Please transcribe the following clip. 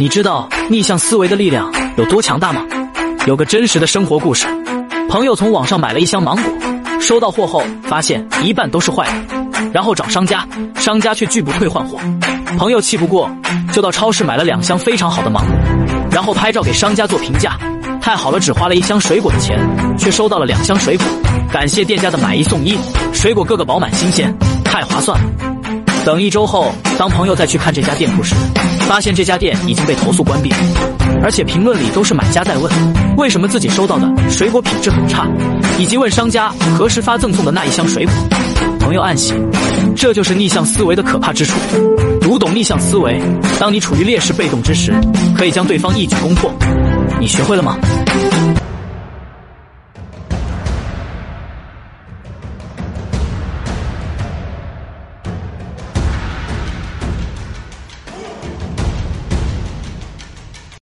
你知道逆向思维的力量有多强大吗？有个真实的生活故事：朋友从网上买了一箱芒果，收到货后发现一半都是坏的，然后找商家，商家却拒不退换货。朋友气不过，就到超市买了两箱非常好的芒果，然后拍照给商家做评价：太好了，只花了一箱水果的钱，却收到了两箱水果，感谢店家的买一送一，水果个个饱满新鲜，太划算了。等一周后，当朋友再去看这家店铺时，发现这家店已经被投诉关闭，而且评论里都是买家在问为什么自己收到的水果品质很差，以及问商家何时发赠送的那一箱水果。朋友暗喜，这就是逆向思维的可怕之处。读懂逆向思维，当你处于劣势被动之时，可以将对方一举攻破。你学会了吗？